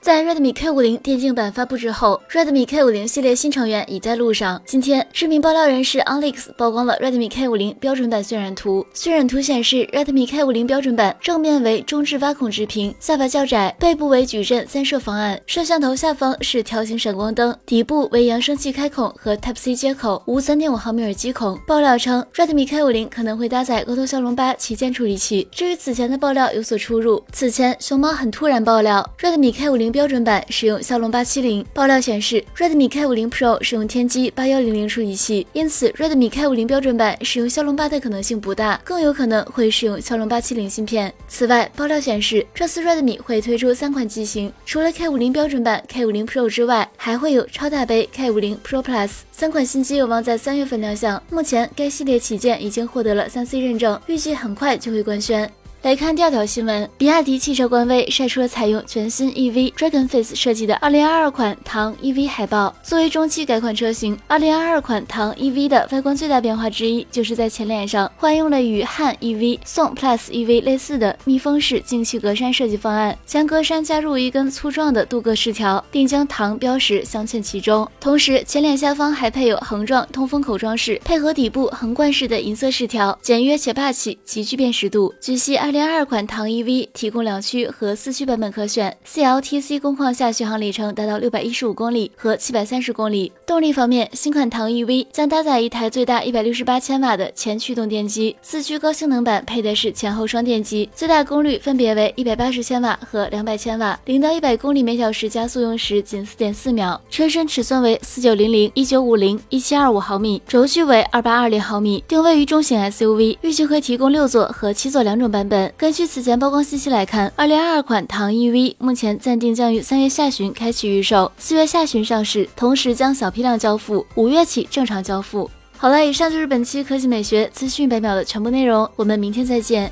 在 Redmi K50 电竞版发布之后，Redmi K50 系列新成员已在路上。今天，知名爆料人士 Alex 曝光了 Redmi K50 标准版渲染图。渲染图显示，Redmi K50 标准版正面为中置挖孔直屏，下巴较窄，背部为矩阵三摄方案，摄像头下方是条形闪光灯，底部为扬声器开孔和 Type C 接口，无3.5毫米耳机孔。爆料称，Redmi K50 可能会搭载高通骁龙八旗舰处理器，至于此前的爆料有所出入。此前，熊猫很突然爆料，Redmi K50。标准版使用骁龙八七零，爆料显示，Redmi K50 Pro 使用天玑八幺零零处理器，因此 Redmi K50 标准版使用骁龙八的可能性不大，更有可能会使用骁龙八七零芯片。此外，爆料显示，这次 Redmi 会推出三款机型，除了 K50 标准版、K50 Pro 之外，还会有超大杯 K50 Pro Plus 三款新机有望在三月份亮相。目前，该系列旗舰已经获得了三 C 认证，预计很快就会官宣。来看第二条新闻，比亚迪汽车官微晒出了采用全新 EV Dragon Face 设计的2022款唐 EV 海报。作为中期改款车型，2022款唐 EV 的外观最大变化之一，就是在前脸上换用了与汉 EV、宋 Plus EV 类似的密封式进气格栅设计方案，前格栅加入一根粗壮的镀铬饰条，并将唐标识镶嵌其中。同时，前脸下方还配有横状通风口装饰，配合底部横贯式的银色饰条，简约且霸气，极具辨识度。据悉，二零二二款唐 EV 提供两驱和四驱版本可选，CLTC 工况下续航里程达到六百一十五公里和七百三十公里。动力方面，新款唐 EV 将搭载一台最大一百六十八千瓦的前驱动电机，四驱高性能版配的是前后双电机，最大功率分别为一百八十千瓦和两百千瓦，零到一百公里每小时加速用时仅四点四秒。车身尺寸为四九零零、一九五零、一七二五毫米，轴距为二八二零毫米，定位于中型 SUV，预计会提供六座和七座两种版本。根据此前曝光信息来看，二零二二款唐 EV 目前暂定将于三月下旬开启预售，四月下旬上市，同时将小批量交付，五月起正常交付。好了，以上就是本期科技美学资讯百秒的全部内容，我们明天再见。